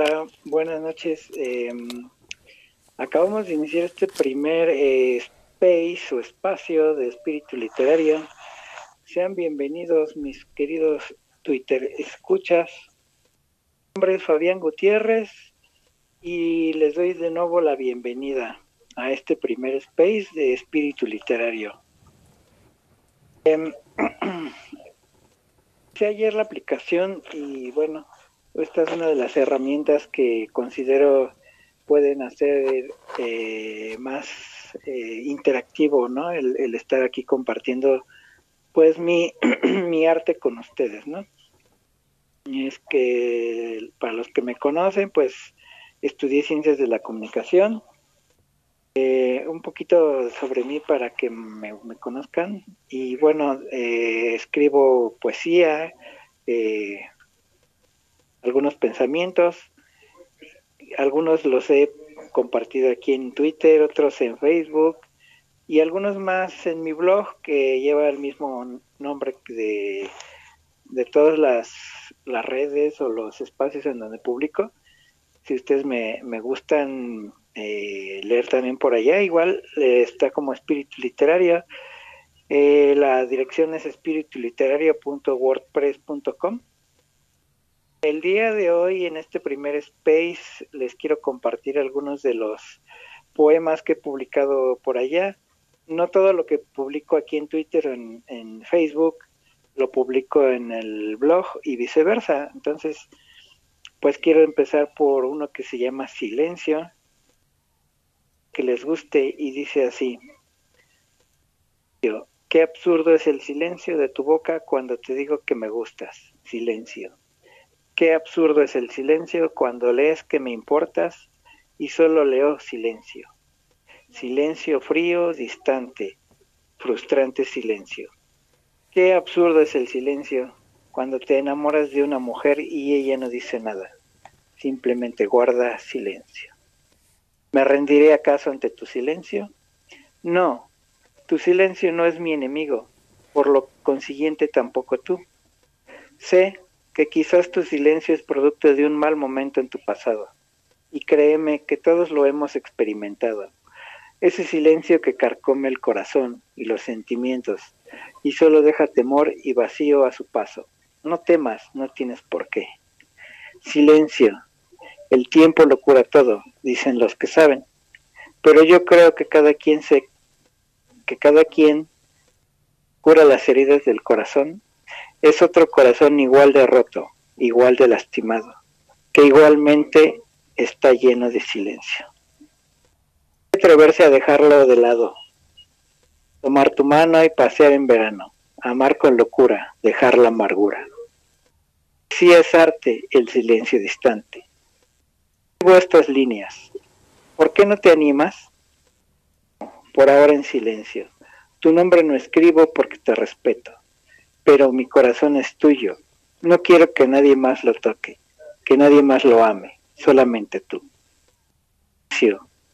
Hola, buenas noches. Em, acabamos de iniciar este primer eh, space o espacio de espíritu literario. Sean bienvenidos, mis queridos Twitter escuchas. Mi nombre es Fabián Gutiérrez y les doy de nuevo la bienvenida a este primer space de espíritu literario. Eh, ayer la aplicación y bueno, esta es una de las herramientas que considero pueden hacer eh, más eh, interactivo, ¿no? El, estar aquí compartiendo, pues, mi, mi arte con ustedes, ¿no? Y es que, para los que me conocen, pues, estudié ciencias de la comunicación. Eh, un poquito sobre mí para que me, me conozcan. Y bueno, escribo poesía, eh, algunos pensamientos, algunos los he compartido aquí en Twitter, otros en Facebook y algunos más en mi blog que lleva el mismo nombre de, de todas las, las redes o los espacios en donde publico. Si ustedes me, me gustan eh, leer también por allá, igual eh, está como espíritu literario. Eh, la dirección es espirituliterario.wordpress.com el día de hoy, en este primer space, les quiero compartir algunos de los poemas que he publicado por allá. No todo lo que publico aquí en Twitter o en, Facebook lo publico en el blog y viceversa. Entonces, pues quiero empezar por uno que se llama Silencio, que les guste y dice así. Qué absurdo es el silencio de tu boca cuando te digo que me gustas. Silencio. Qué absurdo es el silencio cuando lees que me importas y solo leo silencio. Silencio frío, distante, frustrante silencio. Qué absurdo es el silencio cuando te enamoras de una mujer y ella no dice nada, simplemente guarda silencio. ¿Me rendiré acaso ante tu silencio? No, tu silencio no es mi enemigo, por lo consiguiente tampoco tú. Sé que quizás tu silencio es producto de un mal momento en tu pasado. Y créeme que todos lo hemos experimentado. Ese silencio que carcome el corazón y los sentimientos y solo deja temor y vacío a su paso. No temas, no tienes por qué. Silencio. El tiempo lo cura todo, dicen los que saben. Pero yo creo que cada quien se que cada quien cura las heridas del corazón es otro corazón igual de roto, igual de lastimado, que igualmente está lleno de silencio. Atreverse a dejarlo de lado, tomar tu mano y pasear en verano, amar con locura, dejar la amargura. Si es arte el silencio distante. Sigo estas líneas. ¿Por qué no te animas? Por ahora en silencio. Tu nombre no escribo porque te respeto pero mi corazón es tuyo. No quiero que nadie más lo toque, que nadie más lo ame, solamente tú.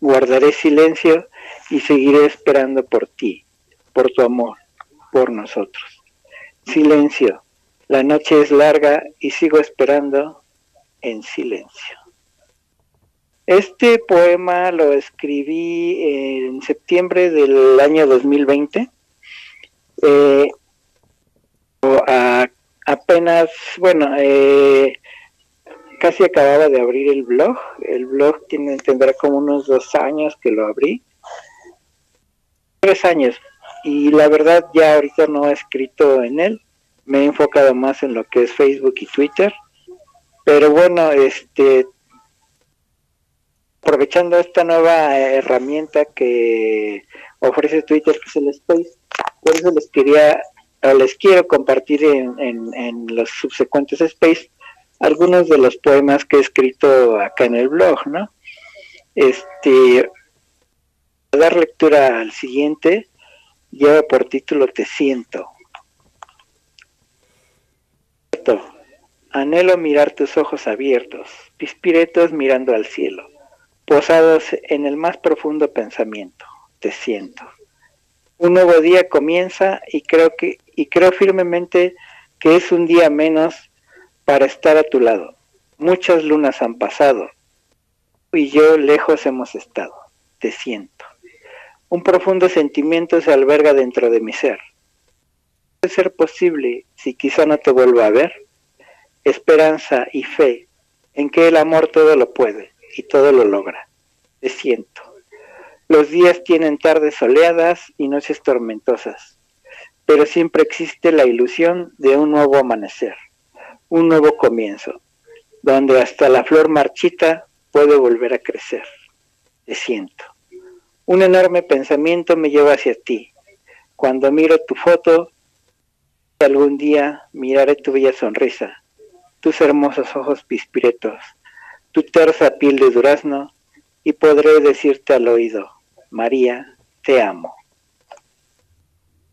Guardaré silencio y seguiré esperando por ti, por tu amor, por nosotros. Silencio. La noche es larga y sigo esperando en silencio. Este poema lo escribí en septiembre del año 2020. Eh, apenas, bueno, eh, casi acababa de abrir el blog. El blog tiene, tendrá como unos dos años que lo abrí. Tres años. Y la verdad ya ahorita no he escrito en él. Me he enfocado más en lo que es Facebook y Twitter. Pero bueno, este aprovechando esta nueva herramienta que ofrece Twitter, que es el Space, por eso les quería les quiero compartir en, los subsecuentes space algunos de los poemas que he escrito acá en el blog, ¿no? Este, dar lectura al siguiente, lleva por título Te siento. Anhelo mirar tus ojos abiertos, pispiretos mirando al cielo, posados en el más profundo pensamiento. Te siento. Un nuevo día comienza y creo que y creo firmemente que es un día menos para estar a tu lado. Muchas lunas han pasado y yo lejos hemos estado. Te siento. Un profundo sentimiento se alberga dentro de mi ser. ¿Puede ser posible si quizá no te vuelva a ver? Esperanza y fe en que el amor todo lo puede y todo lo logra. Te siento. Los días tienen tardes soleadas y noches tormentosas, pero siempre existe la ilusión de un nuevo amanecer, un nuevo comienzo, donde hasta la flor marchita puede volver a crecer. Te siento. Un enorme pensamiento me lleva hacia ti. Cuando miro tu foto, algún día miraré tu bella sonrisa, tus hermosos ojos pispiretos, tu tersa piel de durazno, y podré decirte al oído, María, te amo.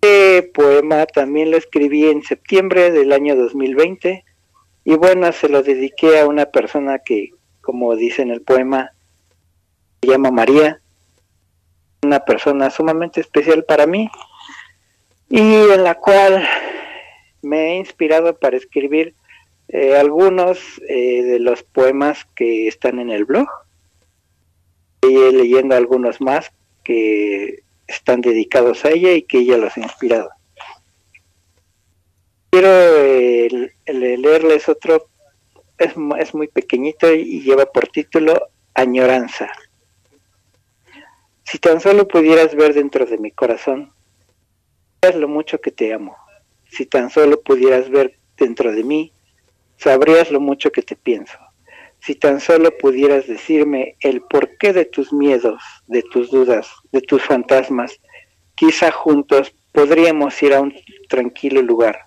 Este poema también lo escribí en septiembre del año 2020 y bueno, se lo dediqué a una persona que, como dice en el poema, se llama María, una persona sumamente especial para mí y en la cual me he inspirado para escribir eh, algunos eh, de los poemas que están en el blog. Y leyendo algunos más que están dedicados a ella y que ella los ha inspirado. Quiero eh, leerles otro, es, es muy pequeñito y lleva por título Añoranza. Si tan solo pudieras ver dentro de mi corazón, sabrías lo mucho que te amo. Si tan solo pudieras ver dentro de mí, sabrías lo mucho que te pienso si tan solo pudieras decirme el porqué de tus miedos, de tus dudas, de tus fantasmas, quizá juntos podríamos ir a un tranquilo lugar,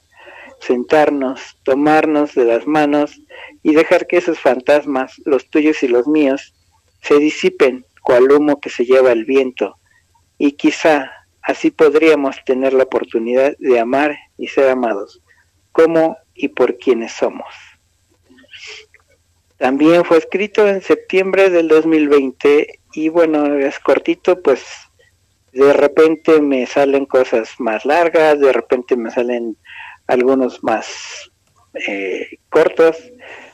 sentarnos, tomarnos de las manos y dejar que esos fantasmas, los tuyos y los míos, se disipen cual humo que se lleva el viento, y quizá así podríamos tener la oportunidad de amar y ser amados, como y por quienes somos. También fue escrito en septiembre del 2020 y bueno, es cortito, pues de repente me salen cosas más largas, de repente me salen algunos más eh, cortos,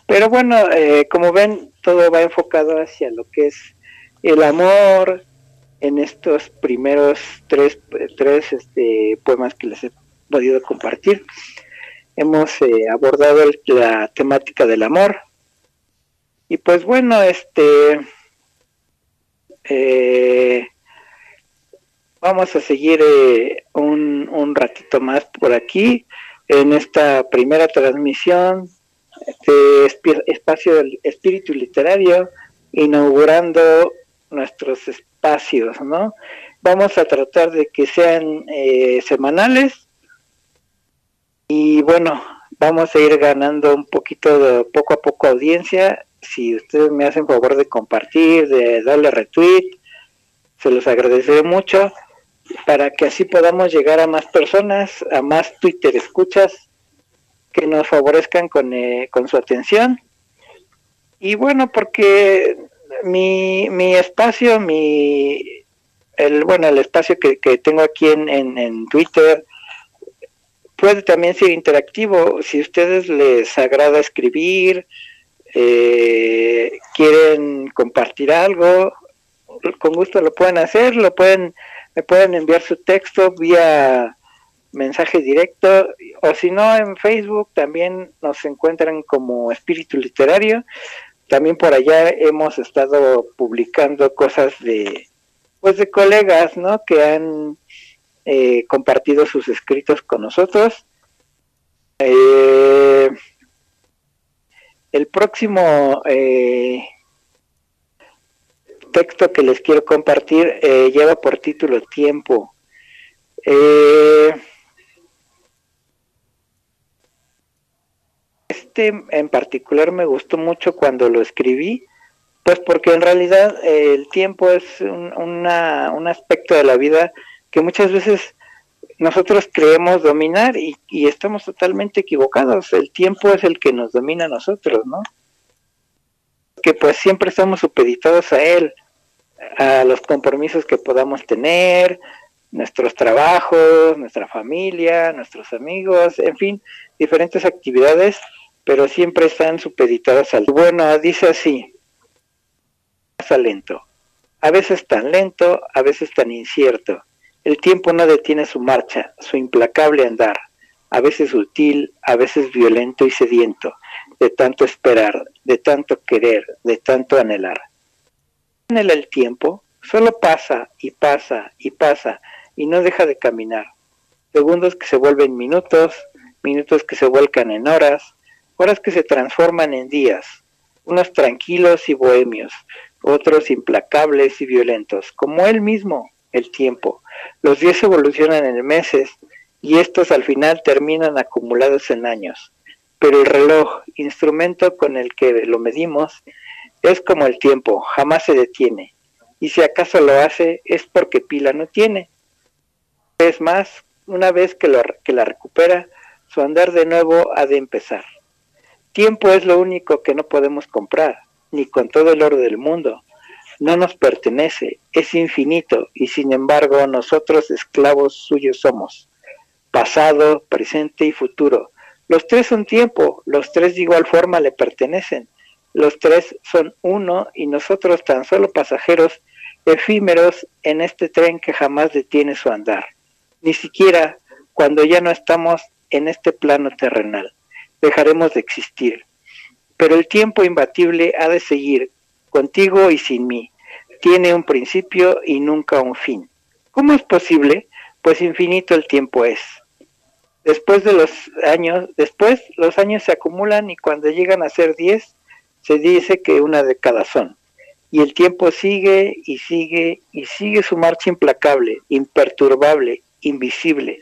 pero bueno, eh, como ven, todo va enfocado hacia lo que es el amor en estos primeros tres, tres este, poemas que les he podido compartir. Hemos eh, abordado la temática del amor, y pues bueno, este eh, vamos a seguir eh, un, un, ratito más por aquí en esta primera transmisión de espacio del espíritu literario, inaugurando nuestros espacios, ¿no? Vamos a tratar de que sean eh, semanales y bueno, vamos a ir ganando un poquito de poco a poco audiencia si ustedes me hacen favor de compartir, de darle retweet, se los agradeceré mucho para que así podamos llegar a más personas, a más Twitter escuchas que nos favorezcan con, eh, con su atención. Y bueno, porque mi, mi espacio, mi el bueno el espacio que, que tengo aquí en, en, en Twitter puede también ser interactivo. Si a ustedes les agrada escribir, eh, quieren compartir algo, con gusto lo pueden hacer, lo pueden, me pueden enviar su texto vía mensaje directo o si no en Facebook también nos encuentran como Espíritu Literario. También por allá hemos estado publicando cosas de pues de colegas, ¿no? Que han eh, compartido sus escritos con nosotros. Eh, el próximo eh, texto que les quiero compartir eh, lleva por título Tiempo. Eh, este en particular me gustó mucho cuando lo escribí, pues porque en realidad el tiempo es un, un aspecto de la vida que muchas veces nosotros creemos dominar y, estamos totalmente equivocados. El tiempo es el que nos domina a nosotros, ¿no? Que pues siempre estamos supeditados a él, a los compromisos que podamos tener, nuestros trabajos, nuestra familia, nuestros amigos, en fin, diferentes actividades pero siempre están supeditadas al... Bueno, dice así, pasa lento, a veces tan lento, a veces tan incierto. El tiempo no detiene su marcha, su implacable andar, a veces sutil, a veces violento y sediento, de tanto esperar, de tanto querer, de tanto anhelar. Anhela el tiempo, solo pasa y pasa y pasa y no deja de caminar. Segundos que se vuelven minutos, minutos que se vuelcan en horas, horas que se transforman en días, unos tranquilos y bohemios, otros implacables y violentos, como él mismo, el tiempo. Los días evolucionan en meses y estos al final terminan acumulados en años. Pero el reloj, instrumento con el que lo medimos, es como el tiempo, jamás se detiene. Y si acaso lo hace es porque pila no tiene. Es más, una vez que, lo, que la recupera, su andar de nuevo ha de empezar. Tiempo es lo único que no podemos comprar, ni con todo el oro del mundo. No nos pertenece, es infinito, y sin embargo nosotros esclavos suyos somos. Pasado, presente y futuro. Los tres son tiempo, los tres de igual forma le pertenecen. Los tres son uno y nosotros tan solo pasajeros efímeros en este tren que jamás detiene su andar. Ni siquiera cuando ya no estamos en este plano terrenal dejaremos de existir. Pero el tiempo imbatible ha de seguir, contigo y sin mí. Tiene un principio y nunca un fin. ¿Cómo es posible? Pues infinito el tiempo es. Después de los años, después los años se acumulan y cuando llegan a ser diez, se dice que una década son. Y el tiempo sigue y sigue y sigue su marcha implacable, imperturbable, invisible,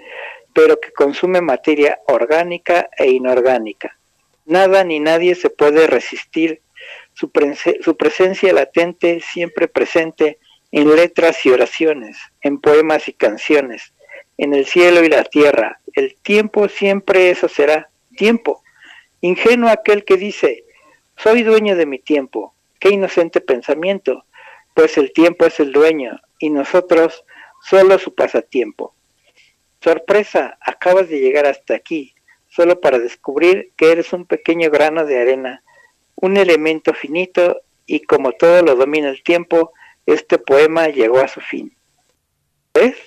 pero que consume materia orgánica e inorgánica. Nada ni nadie se puede resistir. Su, presencia latente, siempre presente, en letras y oraciones, en poemas y canciones, en el cielo y la tierra. El tiempo siempre eso será, tiempo. Ingenuo aquel que dice, soy dueño de mi tiempo. Qué inocente pensamiento, pues el tiempo es el dueño y nosotros solo su pasatiempo. Sorpresa, acabas de llegar hasta aquí, solo para descubrir que eres un pequeño grano de arena, un elemento finito y como todo lo domina el tiempo, este poema llegó a su fin. ¿Ves?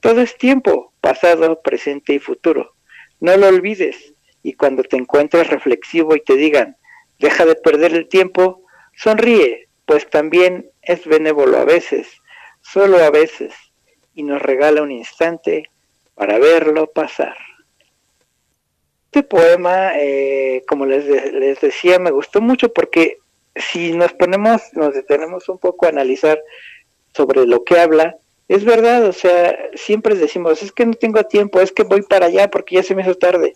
Todo es tiempo, pasado, presente y futuro. No lo olvides y cuando te encuentres reflexivo y te digan, deja de perder el tiempo, sonríe, pues también es benévolo a veces, solo a veces, y nos regala un instante para verlo pasar. Este poema, eh, como les, les decía, me gustó mucho porque si nos ponemos, nos detenemos un poco a analizar sobre lo que habla, es verdad, o sea, siempre decimos, es que no tengo tiempo, es que voy para allá porque ya se me hizo tarde.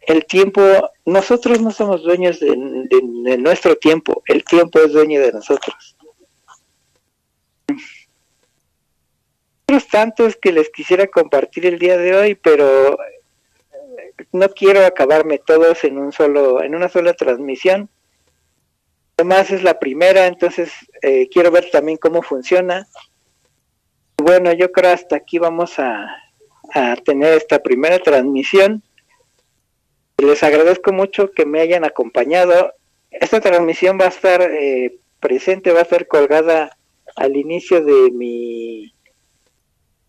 El tiempo, nosotros no somos dueños de nuestro tiempo, el tiempo es dueño de nosotros. tantos que les quisiera compartir el día de hoy, pero no quiero acabarme todos en un solo, en una sola transmisión. Además es la primera, entonces eh, quiero ver también cómo funciona. Bueno, yo creo hasta aquí vamos a, tener esta primera transmisión. Les agradezco mucho que me hayan acompañado. Esta transmisión va a estar eh, presente, va a estar colgada al inicio de mi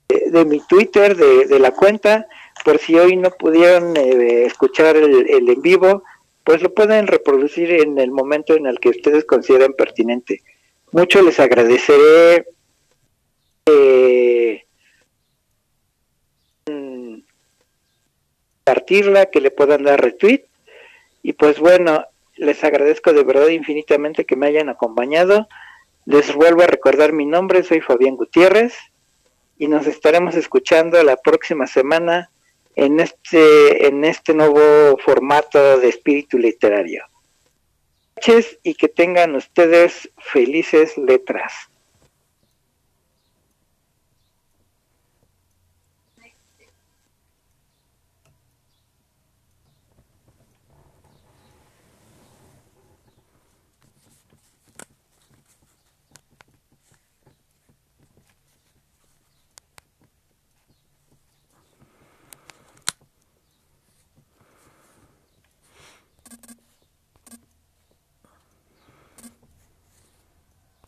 de mi Twitter, de, la cuenta, por si hoy no pudieron eh, escuchar el, en vivo, pues lo pueden reproducir en el momento en el que ustedes consideren pertinente. Mucho les agradeceré eh, que le puedan dar retweet. Y pues bueno, les agradezco de verdad infinitamente que me hayan acompañado. Les vuelvo a recordar mi nombre, soy Fabián Gutiérrez y nos estaremos escuchando la próxima semana en este, en este nuevo formato de espíritu literario. Y que tengan ustedes felices letras.